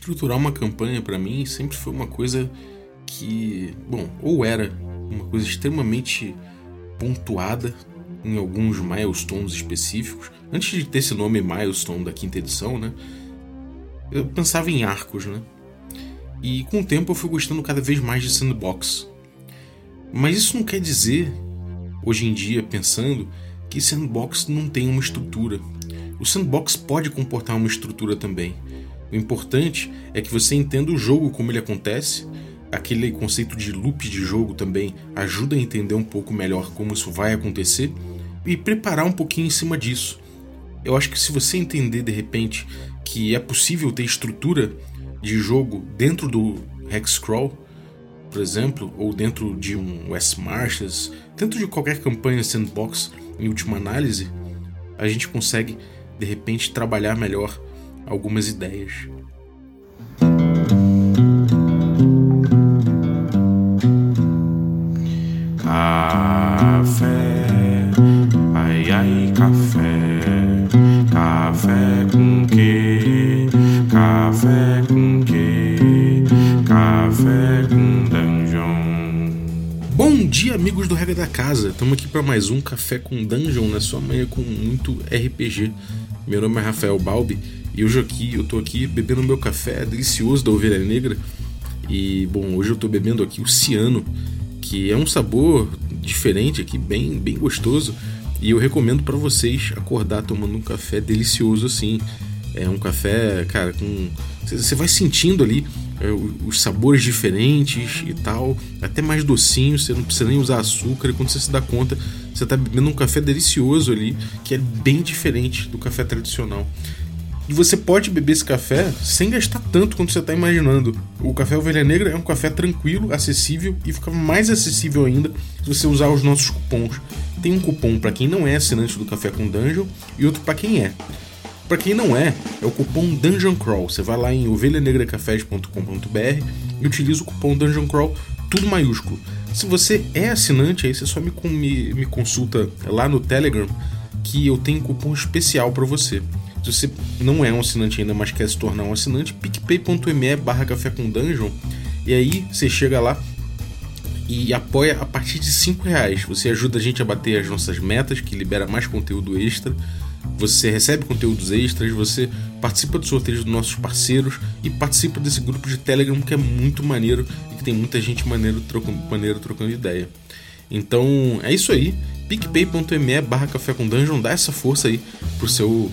estruturar uma campanha para mim sempre foi uma coisa que, bom, ou era uma coisa extremamente pontuada em alguns milestones específicos. Antes de ter esse nome milestone da quinta edição, né? Eu pensava em arcos, né? E com o tempo eu fui gostando cada vez mais de sandbox. Mas isso não quer dizer, hoje em dia, pensando, que sandbox não tem uma estrutura. O sandbox pode comportar uma estrutura também. O importante é que você entenda o jogo como ele acontece. Aquele conceito de loop de jogo também ajuda a entender um pouco melhor como isso vai acontecer e preparar um pouquinho em cima disso. Eu acho que se você entender de repente que é possível ter estrutura de jogo dentro do Hexcrawl, por exemplo, ou dentro de um West Marches, dentro de qualquer campanha sandbox, em última análise, a gente consegue de repente trabalhar melhor algumas ideias. Café, ai ai café, café com quê? Café com quê? Café com dungeon. Bom dia, amigos do Regra da Casa. Estamos aqui para mais um Café com Dungeon na sua manhã com muito RPG. Meu nome é Rafael Balbi e hoje aqui eu tô aqui bebendo meu café delicioso da Ovelha Negra. E bom, hoje eu tô bebendo aqui o Ciano, que é um sabor diferente aqui, bem, bem gostoso. E eu recomendo para vocês acordar tomando um café delicioso assim. É um café, cara, com você vai sentindo ali é, os sabores diferentes e tal, até mais docinho, você não precisa nem usar açúcar. E quando você se dá conta, você está bebendo um café delicioso ali, que é bem diferente do café tradicional. E você pode beber esse café sem gastar tanto quanto você está imaginando. O café Ovelha Negra é um café tranquilo, acessível e fica mais acessível ainda se você usar os nossos cupons. Tem um cupom para quem não é assinante do Café com Dungeon e outro para quem é. Para quem não é, é o cupom Dungeon Crawl. Você vai lá em ovelhanegracafés.com.br e utiliza o cupom Dungeon Crawl, tudo maiúsculo. Se você é assinante, aí você só me, me, me consulta lá no Telegram que eu tenho cupom especial para você. Se você não é um assinante ainda, mas quer se tornar um assinante, picpay.me barra café com dungeon. E aí você chega lá e apoia a partir de 5 reais. Você ajuda a gente a bater as nossas metas, que libera mais conteúdo extra. Você recebe conteúdos extras, você participa dos sorteios dos nossos parceiros e participa desse grupo de Telegram que é muito maneiro e que tem muita gente maneiro trocando, maneiro trocando ideia. Então é isso aí. picpay.me barra café com dungeon, dá essa força aí pro seu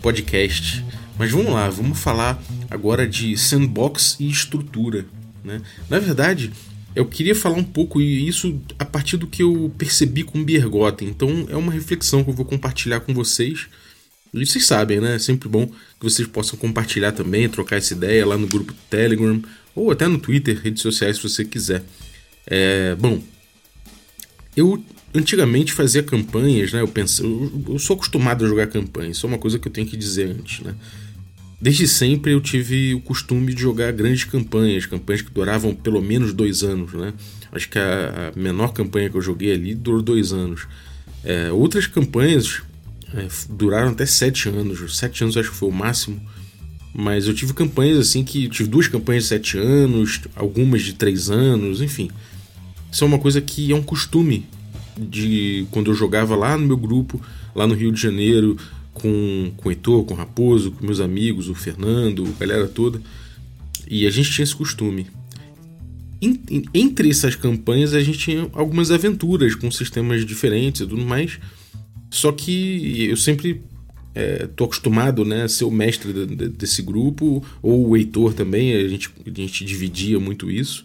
podcast. Mas vamos lá, vamos falar agora de sandbox e estrutura. Né? Na verdade, eu queria falar um pouco isso a partir do que eu percebi com Biergotten. Então é uma reflexão que eu vou compartilhar com vocês. E vocês sabem, né? É sempre bom que vocês possam compartilhar também, trocar essa ideia lá no grupo Telegram ou até no Twitter, redes sociais, se você quiser. É, bom, eu antigamente fazia campanhas, né? Eu penso, eu, eu sou acostumado a jogar campanhas, isso é uma coisa que eu tenho que dizer antes, né? Desde sempre eu tive o costume de jogar grandes campanhas, campanhas que duravam pelo menos dois anos, né? Acho que a, a menor campanha que eu joguei ali durou dois anos. É, outras campanhas é, duraram até sete anos, sete anos acho que foi o máximo. Mas eu tive campanhas assim que tive duas campanhas de sete anos, algumas de três anos, enfim. Isso é uma coisa que é um costume de quando eu jogava lá no meu grupo, lá no Rio de Janeiro, com, com o Heitor, com o Raposo, com meus amigos, o Fernando, a galera toda. E a gente tinha esse costume. Entre essas campanhas, a gente tinha algumas aventuras com sistemas diferentes e tudo mais. Só que eu sempre é, tô acostumado né, a ser o mestre de, de, desse grupo, ou o Heitor também, a gente, a gente dividia muito isso.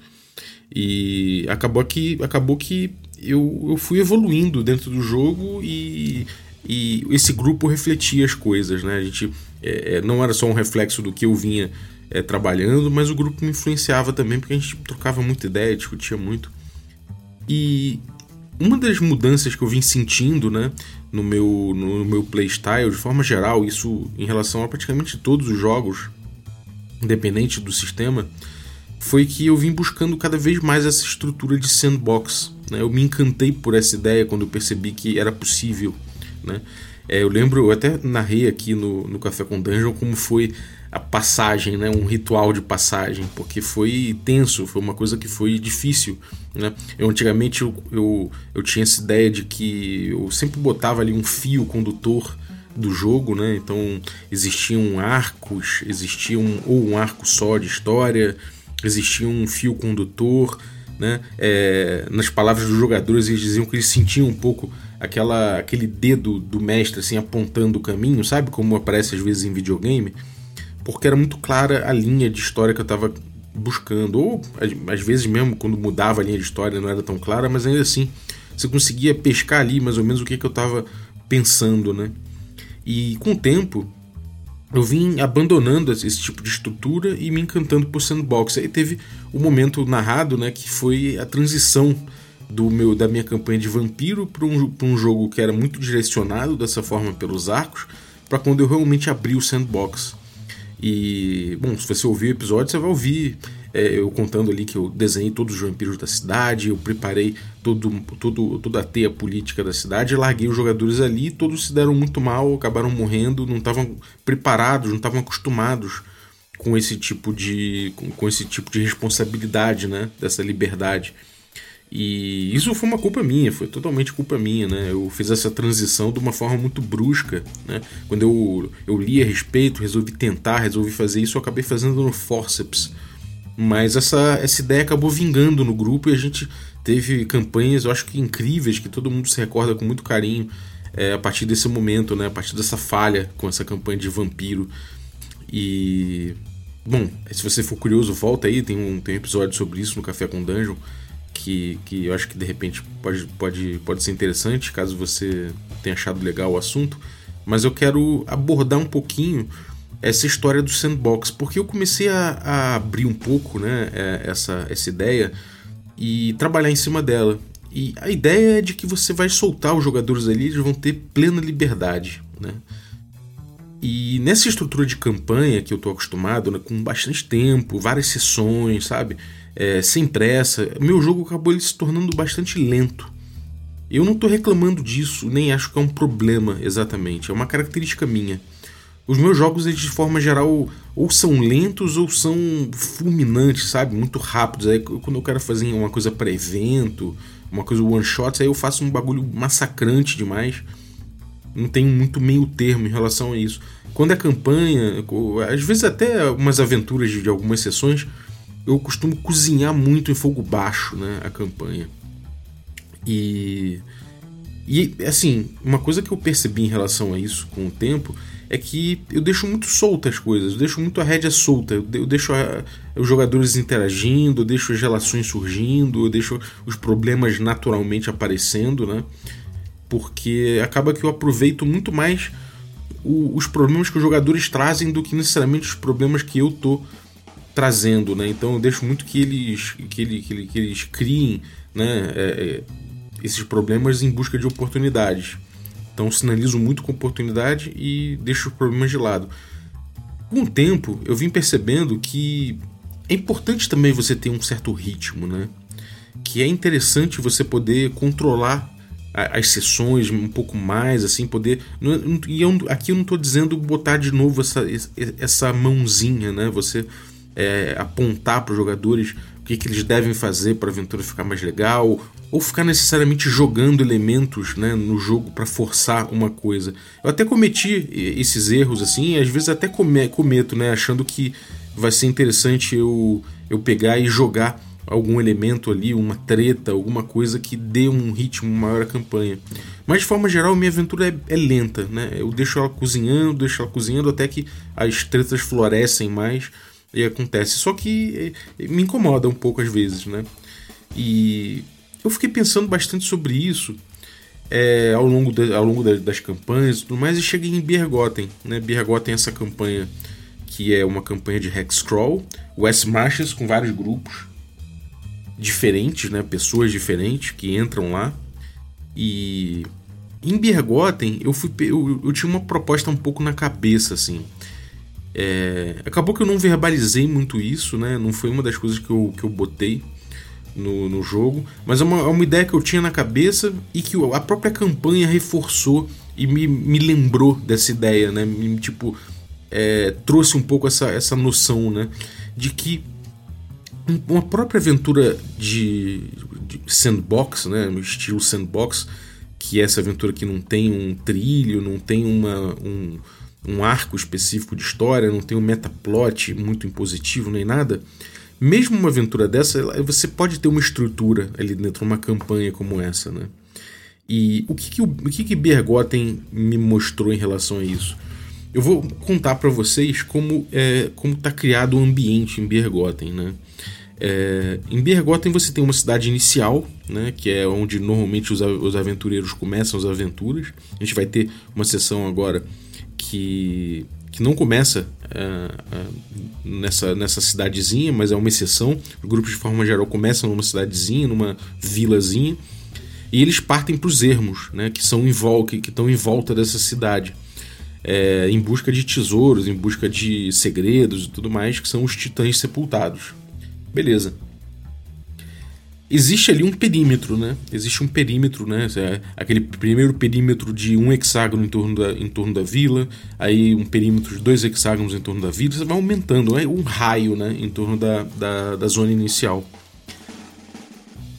E acabou que, acabou que eu, eu fui evoluindo dentro do jogo e, e esse grupo refletia as coisas, né? A gente é, é, não era só um reflexo do que eu vinha é, trabalhando, mas o grupo me influenciava também porque a gente trocava muita ideia, discutia muito. E uma das mudanças que eu vim sentindo, né, no meu, no meu playstyle, de forma geral, isso em relação a praticamente todos os jogos, independente do sistema, foi que eu vim buscando cada vez mais essa estrutura de sandbox. Né? Eu me encantei por essa ideia quando eu percebi que era possível. Né? É, eu lembro, eu até narrei aqui no, no Café com Dungeon como foi a passagem, né? Um ritual de passagem, porque foi tenso, foi uma coisa que foi difícil, né? Eu antigamente eu, eu, eu tinha essa ideia de que eu sempre botava ali um fio condutor do jogo, né? Então existiam arcos, existia um, ou um arco só de história, existia um fio condutor, né? É, nas palavras dos jogadores eles diziam que eles sentiam um pouco aquela, aquele dedo do mestre assim apontando o caminho, sabe? Como aparece às vezes em videogame porque era muito clara a linha de história que eu estava buscando. Ou às vezes mesmo quando mudava a linha de história não era tão clara, mas ainda assim você conseguia pescar ali mais ou menos o que, que eu estava pensando, né? E com o tempo eu vim abandonando esse tipo de estrutura e me encantando por sandbox. Aí teve o um momento narrado, né, que foi a transição do meu da minha campanha de vampiro para um, um jogo que era muito direcionado dessa forma pelos arcos, para quando eu realmente abri o sandbox. E, bom, se você ouvir o episódio, você vai ouvir é, eu contando ali que eu desenhei todos os vampiros da cidade, eu preparei todo, todo, toda a teia política da cidade, larguei os jogadores ali, todos se deram muito mal, acabaram morrendo, não estavam preparados, não estavam acostumados com esse tipo de com, com esse tipo de responsabilidade, né, dessa liberdade. E isso foi uma culpa minha, foi totalmente culpa minha, né? Eu fiz essa transição de uma forma muito brusca, né? Quando eu, eu li a respeito, resolvi tentar, resolvi fazer isso, eu acabei fazendo no forceps. Mas essa, essa ideia acabou vingando no grupo e a gente teve campanhas, eu acho que incríveis, que todo mundo se recorda com muito carinho é, a partir desse momento, né? A partir dessa falha com essa campanha de vampiro. E. Bom, se você for curioso, volta aí, tem um, tem um episódio sobre isso no Café com Dungeon que, que eu acho que de repente pode, pode, pode ser interessante, caso você tenha achado legal o assunto. Mas eu quero abordar um pouquinho essa história do sandbox, porque eu comecei a, a abrir um pouco né, é, essa, essa ideia e trabalhar em cima dela. E a ideia é de que você vai soltar os jogadores ali, eles vão ter plena liberdade. Né? E nessa estrutura de campanha que eu estou acostumado, né, com bastante tempo, várias sessões, sabe? é, sem pressa. Meu jogo acabou se tornando bastante lento. Eu não estou reclamando disso, nem acho que é um problema exatamente, é uma característica minha. Os meus jogos, eles, de forma geral, ou são lentos ou são fulminantes, sabe? Muito rápidos. Aí, quando eu quero fazer uma coisa para evento, uma coisa one shot, aí eu faço um bagulho massacrante demais. Não tenho muito meio termo em relação a isso. Quando é campanha, às vezes até umas aventuras de algumas sessões, eu costumo cozinhar muito em fogo baixo, né, a campanha. E e assim, uma coisa que eu percebi em relação a isso com o tempo é que eu deixo muito solta as coisas, eu deixo muito a rédea solta, eu deixo a, os jogadores interagindo, eu deixo as relações surgindo, eu deixo os problemas naturalmente aparecendo, né? Porque acaba que eu aproveito muito mais o, os problemas que os jogadores trazem do que necessariamente os problemas que eu tô trazendo, né? Então eu deixo muito que eles, que, ele, que, ele, que eles criem né, é, é, esses problemas em busca de oportunidades. Então sinalizo muito com oportunidade e deixo os problemas de lado. Com o tempo, eu vim percebendo que é importante também você ter um certo ritmo, né? Que é interessante você poder controlar as sessões um pouco mais, assim, poder. E eu, aqui eu não estou dizendo botar de novo essa, essa mãozinha, né? Você é, apontar para os jogadores o que, que eles devem fazer para a aventura ficar mais legal, ou ficar necessariamente jogando elementos né, no jogo para forçar uma coisa. Eu até cometi esses erros assim, às vezes até cometo, né, achando que vai ser interessante eu, eu pegar e jogar algum elemento ali, uma treta, alguma coisa que dê um ritmo maior à campanha. Mas de forma geral, minha aventura é, é, lenta, né? Eu deixo ela cozinhando, deixo ela cozinhando até que as tretas florescem mais e acontece. Só que eh, me incomoda um pouco às vezes, né? E eu fiquei pensando bastante sobre isso é, ao longo, ao longo das campanhas e tudo mais, e cheguei em Bergotten. Né? Bergotten é essa campanha que é uma campanha de Hexcrawl, West Marches com vários grupos diferentes, né? pessoas diferentes que entram lá. E em Bergotten eu, fui, eu, eu tinha uma proposta um pouco na cabeça, assim. É, acabou que eu não verbalizei muito isso, né? Não foi uma das coisas que eu, que eu botei no, no jogo, mas é uma, é uma ideia que eu tinha na cabeça e que a própria campanha reforçou e me, me lembrou dessa ideia, né? Me, tipo, é, trouxe um pouco essa, essa noção, né? De que uma própria aventura de, de sandbox, né? Estilo sandbox, que é essa aventura que não tem um trilho, não tem uma, um, um arco específico de história, não tem um metaplot muito impositivo nem nada. Mesmo uma aventura dessa, você pode ter uma estrutura ali dentro de uma campanha como essa, né? E o que, que, o, o que, que Bergotten me mostrou em relação a isso? Eu vou contar para vocês como é, como está criado o ambiente em Bergotten, né? É, em Bergotten você tem uma cidade inicial, né, que é onde normalmente os, os aventureiros começam as aventuras. A gente vai ter uma sessão agora que, que não começa é, é, nessa, nessa cidadezinha, mas é uma exceção. Os grupos de forma geral começam numa cidadezinha, numa vilazinha, e eles partem para os ermos, né, que são em volta, que estão em volta dessa cidade. É, em busca de tesouros, em busca de segredos e tudo mais, que são os titãs sepultados. Beleza. Existe ali um perímetro, né? Existe um perímetro, né? É aquele primeiro perímetro de um hexágono em torno, da, em torno da vila, aí um perímetro de dois hexágonos em torno da vila, você vai aumentando, é um raio, né? Em torno da, da, da zona inicial.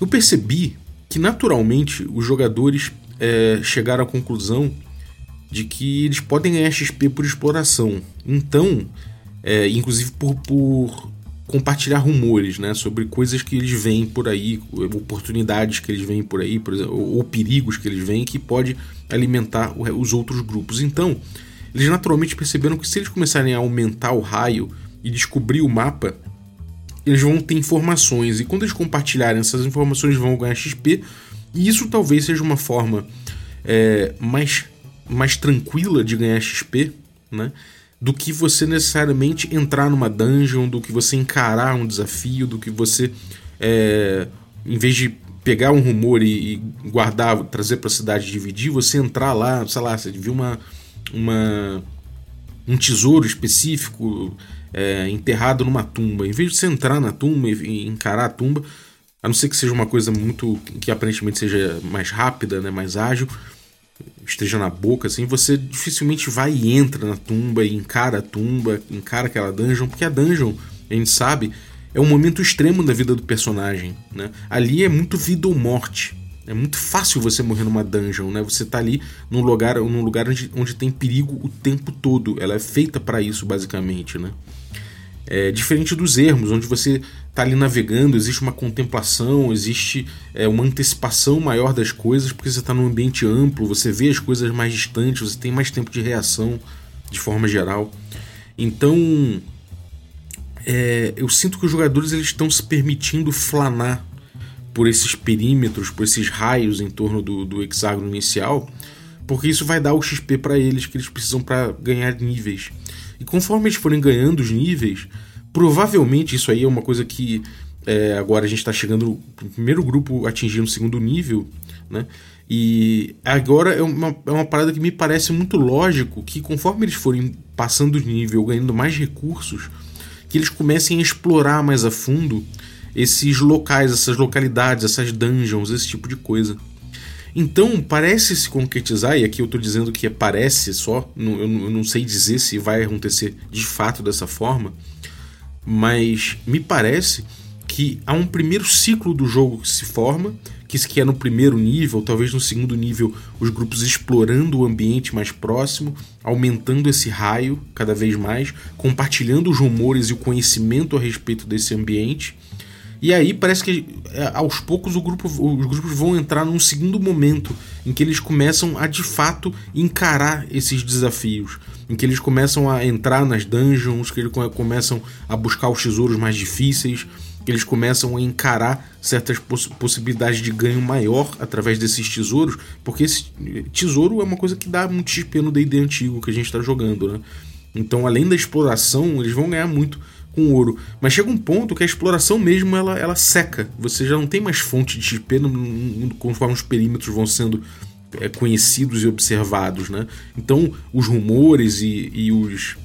Eu percebi que naturalmente os jogadores é, chegaram à conclusão de que eles podem ganhar XP por exploração. Então, é, inclusive por, por compartilhar rumores, né, sobre coisas que eles veem por aí, oportunidades que eles veem por aí, por exemplo, ou, perigos que eles veem que pode alimentar os outros grupos. Então, eles naturalmente perceberam que se eles começarem a aumentar o raio e descobrir o mapa, eles vão ter informações e quando eles compartilharem essas informações vão ganhar XP e isso talvez seja uma forma é, mais, mais tranquila de ganhar XP, né? Do que você necessariamente entrar numa dungeon, do que você encarar um desafio, do que você, é, em vez de pegar um rumor e, e guardar, trazer para a cidade dividir, você entrar lá, sei lá, você viu uma, uma um tesouro específico é, enterrado numa tumba. Em vez de você entrar na tumba e encarar a tumba, a não ser que seja uma coisa muito que aparentemente seja mais rápida, né, mais ágil, esteja na boca, assim, você dificilmente vai e entra na tumba e encara a tumba, encara aquela dungeon, porque a dungeon, a gente sabe, é um momento extremo da vida do personagem, né? Ali é muito vida ou morte. É muito fácil você morrer numa dungeon, né? Você tá ali num lugar, num lugar onde, onde tem perigo o tempo todo. Ela é feita para isso, basicamente, né? É diferente dos ermos, onde você está ali navegando, existe uma contemplação, existe é, uma antecipação maior das coisas, porque você está num ambiente amplo, você vê as coisas mais distantes, você tem mais tempo de reação de forma geral. Então, é, eu sinto que os jogadores eles estão se permitindo flanar por esses perímetros, por esses raios em torno do, do hexágono inicial, porque isso vai dar o XP para eles que eles precisam para ganhar níveis. E conforme eles forem ganhando os níveis, provavelmente isso aí é uma coisa que é, agora a gente está chegando no primeiro grupo atingindo o segundo nível, né? E agora é uma, é uma parada que me parece muito lógico que conforme eles forem passando de nível, ganhando mais recursos, que eles comecem a explorar mais a fundo esses locais, essas localidades, essas dungeons, esse tipo de coisa. Então, parece se concretizar, e aqui eu estou dizendo que é parece só, eu não sei dizer se vai acontecer de fato dessa forma, mas me parece que há um primeiro ciclo do jogo que se forma, que isso que é no primeiro nível, talvez no segundo nível, os grupos explorando o ambiente mais próximo, aumentando esse raio cada vez mais, compartilhando os rumores e o conhecimento a respeito desse ambiente e aí parece que é, aos poucos grupo, os grupos vão entrar num segundo momento em que eles começam a de fato encarar esses desafios, em que eles começam a entrar nas dungeons, que eles começam a buscar os tesouros mais difíceis, que eles começam a encarar certas poss possibilidades de ganho maior através desses tesouros, porque esse tesouro é uma coisa que dá muito XP no D&D antigo que a gente está jogando, né? Então, além da exploração, eles vão ganhar muito com ouro. Mas chega um ponto que a exploração mesmo ela, ela seca. Você já não tem mais fonte de XP no, no, conforme os perímetros vão sendo é, conhecidos e observados, né? Então os rumores e, e os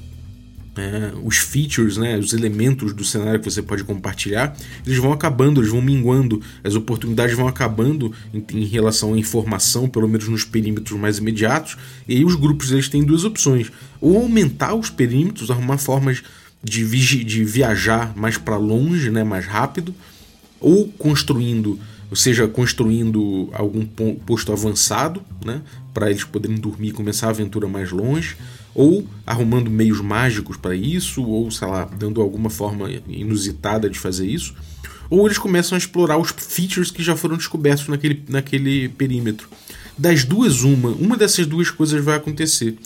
é, os features, né, os elementos do cenário que você pode compartilhar, eles vão acabando, eles vão minguando, as oportunidades vão acabando em, em, relação à informação, pelo menos nos perímetros mais imediatos, e aí os grupos eles têm duas opções: ou aumentar os perímetros, arrumar formas de, vi de viajar mais para longe, né, mais rápido, ou construindo, ou seja, construindo algum posto avançado, né, para eles poderem dormir e começar a aventura mais longe ou arrumando meios mágicos para isso, ou sei lá, dando alguma forma inusitada de fazer isso, ou eles começam a explorar os features que já foram descobertos naquele, naquele perímetro. Das duas, uma, uma dessas duas coisas vai acontecer.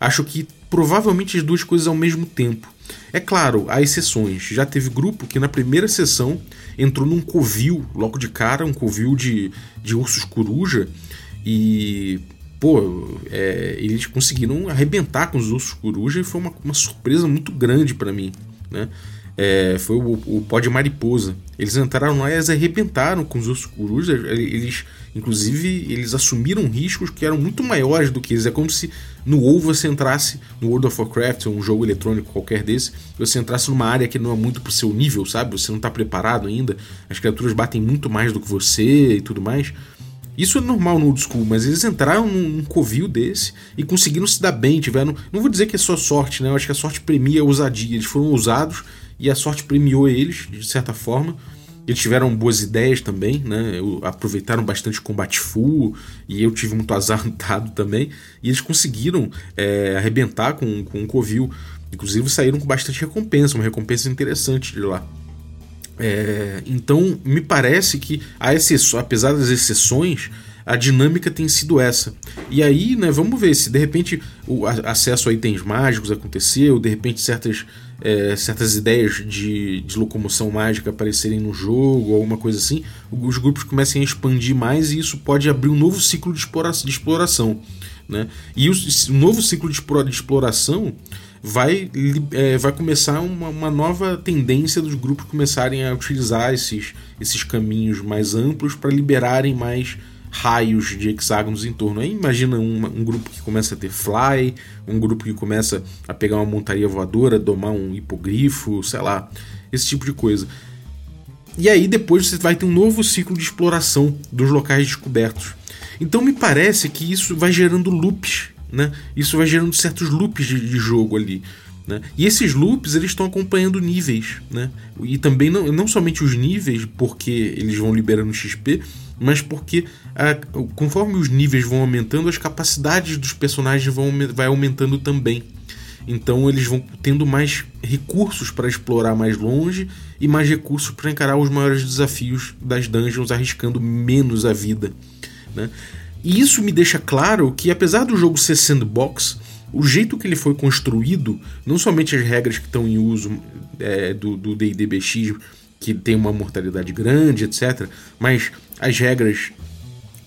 Acho que provavelmente as duas coisas ao mesmo tempo. É claro, há exceções. Já teve grupo que na primeira sessão entrou num covil, logo de cara, um covil de, de ursos coruja, e pô, é, eles conseguiram arrebentar com os ursos coruja e foi uma, uma surpresa muito grande para mim, né? É, foi o, o pó de mariposa. Eles entraram lá e eles arrebentaram com os ursos. Eles, inclusive, eles assumiram riscos que eram muito maiores do que eles. É como se no WoW você entrasse no World of Warcraft, um jogo eletrônico qualquer desse, você entrasse numa área que não é muito pro seu nível, sabe? Você não tá preparado ainda. As criaturas batem muito mais do que você e tudo mais. Isso é normal no old school, mas eles entraram num, covil desse e conseguiram se dar bem, tiveram. Não vou dizer que é só sorte, né? Eu acho que a sorte premia a ousadia. Eles foram ousados e a sorte premiou eles, de certa forma. Eles tiveram boas ideias também, né? aproveitaram bastante o combate full e eu tive muito azar dado também. E eles conseguiram é, arrebentar com, com o Covil. Inclusive saíram com bastante recompensa, uma recompensa interessante de lá. É, então, me parece que, a exceção, apesar das exceções, a dinâmica tem sido essa. E aí, né, vamos ver se de repente o acesso a itens mágicos aconteceu, de repente certas, é, certas ideias de, de locomoção mágica aparecerem no jogo, alguma coisa assim, os grupos comecem a expandir mais e isso pode abrir um novo ciclo de exploração. De exploração né? E o, o novo ciclo de exploração vai, é, vai começar uma, uma, nova tendência dos grupos começarem a utilizar esses, esses caminhos mais amplos para liberarem mais raios de hexágonos em torno. Aí imagina um, um, grupo que começa a ter fly, um grupo que começa a pegar uma montaria voadora, domar um hipogrifo, sei lá, esse tipo de coisa. E aí depois você vai ter um novo ciclo de exploração dos locais descobertos. Então me parece que isso vai gerando loops né? Isso vai gerando certos loops de, de jogo ali. Né? E esses loops eles estão acompanhando níveis, né? E também não, não somente os níveis, porque eles vão liberando XP, mas porque a, conforme os níveis vão aumentando, as capacidades dos personagens vão vai aumentando também. Então eles vão tendo mais recursos para explorar mais longe e mais recursos para encarar os maiores desafios das dungeons, arriscando menos a vida. Né? E isso me deixa claro que, apesar do jogo ser sandbox, o jeito que ele foi construído, não somente as regras que estão em uso é, do DDBX, que tem uma mortalidade grande, etc., mas as regras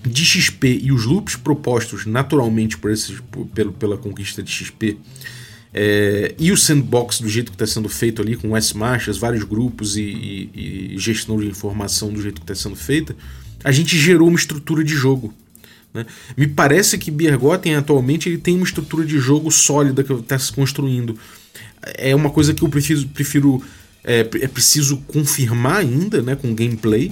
de XP e os loops propostos naturalmente por esses, por, pelo, pela conquista de XP. É, e o sandbox do jeito que está sendo feito ali, com S-marchas, vários grupos e, e, e gestão de informação do jeito que está sendo feita, a gente gerou uma estrutura de jogo né? Me parece que Bergotten atualmente ele tem uma estrutura de jogo sólida que está se construindo. É uma coisa que eu prefiro, prefiro é, é preciso confirmar ainda né, com gameplay.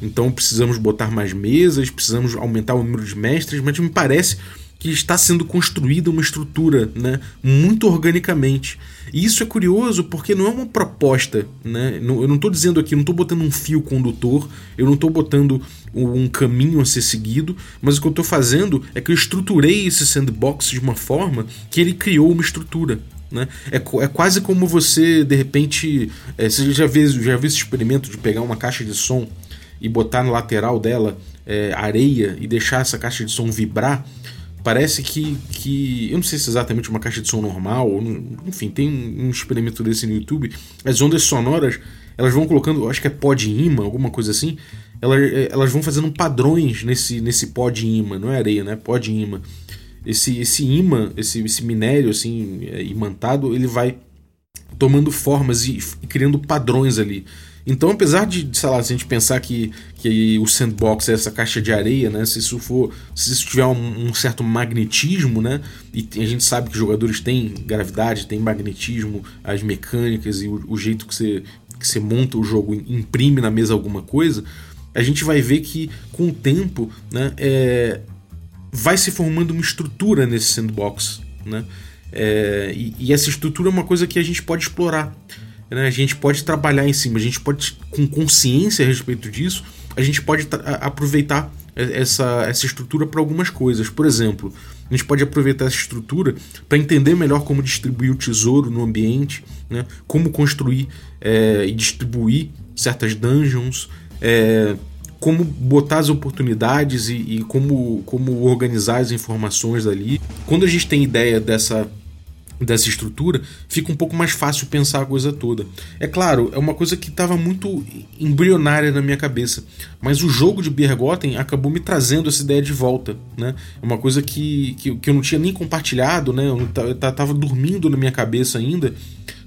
Então precisamos botar mais mesas, precisamos aumentar o número de mestres, mas me parece que está sendo construída uma estrutura né, muito organicamente. E isso é curioso porque não é uma proposta. Né? Eu não estou dizendo aqui, não estou botando um fio condutor, eu não estou botando um caminho a ser seguido, mas o que eu estou fazendo é que eu estruturei esse sandbox de uma forma que ele criou uma estrutura. Né? É, é quase como você, de repente. É, você já viu, já esse experimento de pegar uma caixa de som e botar na lateral dela é, areia e deixar essa caixa de som vibrar? Parece que, que. Eu não sei se é exatamente uma caixa de som normal, ou, enfim, tem um experimento desse no YouTube. As ondas sonoras, elas vão colocando, acho que é pó de imã, alguma coisa assim. Elas, elas vão fazendo padrões nesse, nesse pó de imã, não é areia, né? Pó de imã. Esse, esse imã, esse, esse minério assim, é, imantado, ele vai tomando formas e, e criando padrões ali. Então, apesar de, sei lá, se a gente pensar que, que o sandbox é essa caixa de areia, né? Se isso for. Se isso tiver um, um, certo magnetismo, né? E a gente sabe que os jogadores têm gravidade, têm magnetismo, as mecânicas e o, o jeito que você, que você monta o jogo, imprime na mesa alguma coisa, a gente vai ver que com o tempo, né? É, vai se formando uma estrutura nesse sandbox, né? É, e, e essa estrutura é uma coisa que a gente pode explorar. Né? A gente pode trabalhar em cima, a gente pode, com consciência a respeito disso, a gente pode aproveitar essa, essa estrutura para algumas coisas. Por exemplo, a gente pode aproveitar essa estrutura para entender melhor como distribuir o tesouro no ambiente, né? como construir é, e distribuir certas dungeons, é, como botar as oportunidades e, e, como, como organizar as informações ali. Quando a gente tem ideia dessa dessa estrutura, fica um pouco mais fácil pensar a coisa toda. É claro, é uma coisa que estava muito embrionária na minha cabeça, mas o jogo de Bergotten acabou me trazendo essa ideia de volta, né? É uma coisa que, que, que eu não tinha nem compartilhado, né? Eu estava dormindo na minha cabeça ainda,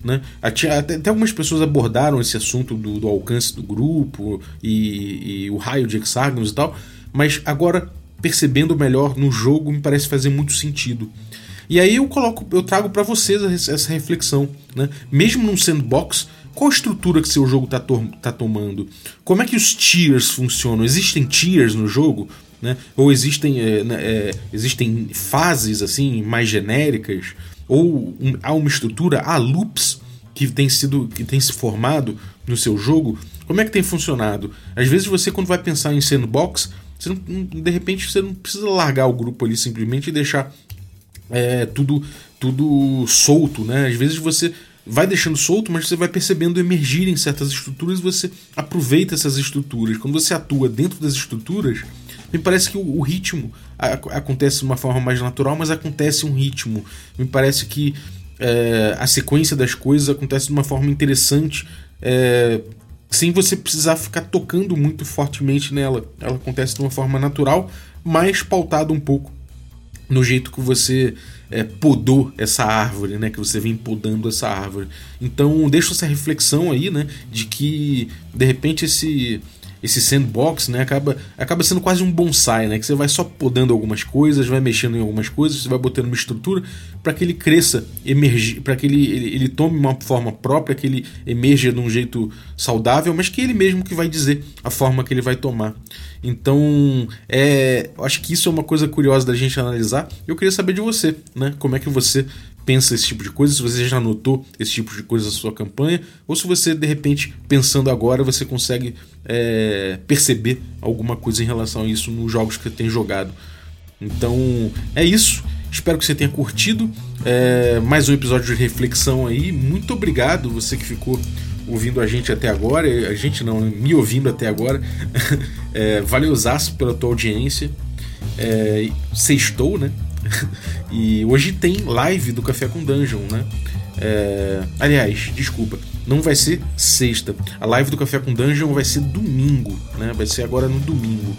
né? Até, até algumas pessoas abordaram esse assunto do, do alcance do grupo e, e o raio de hexágonos e tal, mas agora percebendo melhor no jogo me parece fazer muito sentido. E aí eu coloco, eu trago para vocês essa reflexão, né? Mesmo num sandbox, qual a estrutura que seu jogo está to tá tomando? Como é que os tiers funcionam? Existem tiers no jogo? Né? Ou existem, é, né, é, existem fases assim mais genéricas? Ou um, há uma estrutura, há loops que tem sido que tem se formado no seu jogo? Como é que tem funcionado? Às vezes você quando vai pensar em sandbox, você não, de repente você não precisa largar o grupo ali simplesmente e deixar é, tudo, tudo solto, né? Às vezes você vai deixando solto, mas você vai percebendo emergir em certas estruturas e você aproveita essas estruturas. Quando você atua dentro das estruturas, me parece que o, ritmo acontece de uma forma mais natural, mas acontece um ritmo. Me parece que é, a sequência das coisas acontece de uma forma interessante, é, sem você precisar ficar tocando muito fortemente nela. Ela acontece de uma forma natural, mas pautada um pouco no jeito que você é, podou essa árvore, né? Que você vem podando essa árvore. Então deixa essa reflexão aí, né? De que de repente esse esse sandbox, né, acaba, acaba sendo quase um bonsai, né, que você vai só podando algumas coisas, vai mexendo em algumas coisas, você vai botando uma estrutura para que ele cresça, emerge, para que ele, ele, ele, tome uma forma própria, que ele emerja de um jeito saudável, mas que ele mesmo que vai dizer a forma que ele vai tomar. Então, é, acho que isso é uma coisa curiosa da gente analisar. Eu queria saber de você, né? Como é que você pensa esse tipo de coisa, se você já notou esse tipo de coisa na sua campanha, ou se você, de repente, pensando agora, você consegue é, perceber alguma coisa em relação a isso nos jogos que tem jogado. Então, é isso. Espero que você tenha curtido. É, mais um episódio de reflexão aí. Muito obrigado, você que ficou ouvindo a gente até agora, a gente não, me ouvindo até agora. É, valeu, Zaço, pela tua audiência. É, sextou, né? e hoje tem live do Café com Dungeon, né? É, aliás, desculpa, não vai ser sexta. A live do Café com Dungeon vai ser domingo, né? Vai ser agora no domingo.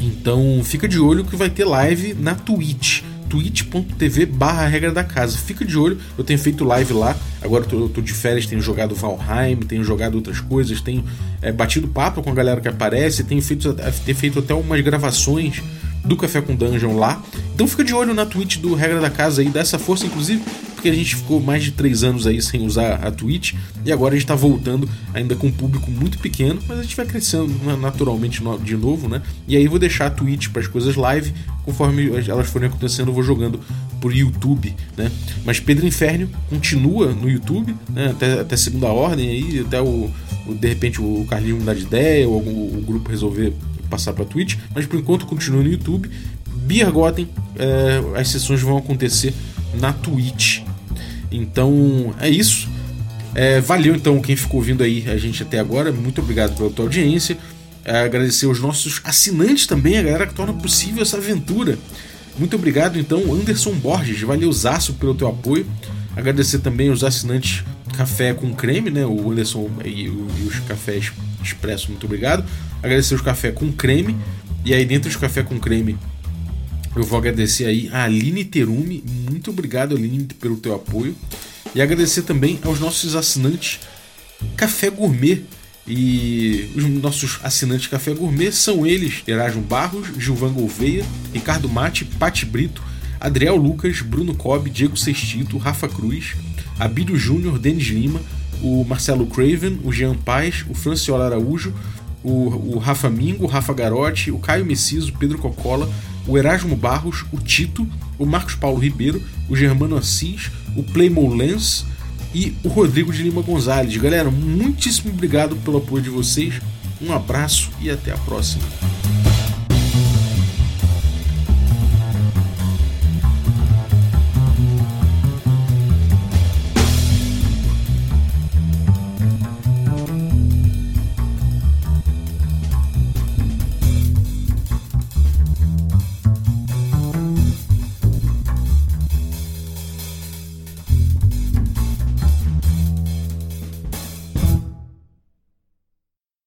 Então fica de olho que vai ter live na Twitch twitch.tv barra regra da casa. Fica de olho, eu tenho feito live lá, agora eu tô, tô de férias, tenho jogado Valheim, tenho jogado outras coisas, tenho é, batido papo com a galera que aparece, tenho feito, tenho feito até umas gravações do Café com Dungeon lá. Então fica de olho na Twitch do Regra da Casa aí, dá essa força, inclusive porque a gente ficou mais de três anos aí sem usar a Twitch e agora a gente está voltando ainda com um público muito pequeno, mas a gente vai crescendo naturalmente de novo, né? E aí eu vou deixar a Twitch para as coisas live, conforme elas forem acontecendo, eu vou jogando por YouTube, né? Mas Pedro Inferno continua no YouTube, né? Até, até segunda ordem aí, até o, o de repente o Carlinho mudar de ideia ou algum, o grupo resolver passar para Twitch, mas por enquanto continua no YouTube. Biergotten, é, as sessões vão acontecer na Twitch. Então é isso. É, valeu então quem ficou ouvindo aí a gente até agora. Muito obrigado pela tua audiência. É, agradecer aos nossos assinantes também, a galera que torna possível essa aventura. Muito obrigado então, Anderson Borges. Valeu, Zaço, pelo teu apoio. Agradecer também aos assinantes Café com Creme, né? O Anderson e, e os cafés expresso, muito obrigado. Agradecer os café com creme. E aí, dentro dos café com creme, eu vou agradecer aí a Aline Terumi. Muito obrigado, Aline, pelo teu apoio. E agradecer também aos nossos assinantes Café Gourmet. E os nossos assinantes Café Gourmet são eles: Erasmo Barros, Gilvan Gouveia, Ricardo Mate, Pati Brito, Adriel Lucas, Bruno Cobb, Diego Sextito, Rafa Cruz, Abílio Júnior, Denis Lima, o Marcelo Craven, o Jean Paz, o Franciola Araújo, o, o Rafa Mingo, o Rafa Garotti, o Caio Messiso, o Pedro Cocola, o Erasmo Barros, o Tito, o Marcos Paulo Ribeiro, o Germano Assis, o Playmo Lens e o Rodrigo de Lima Gonzalez. Galera, muitíssimo obrigado pelo apoio de vocês. Um abraço e até a próxima.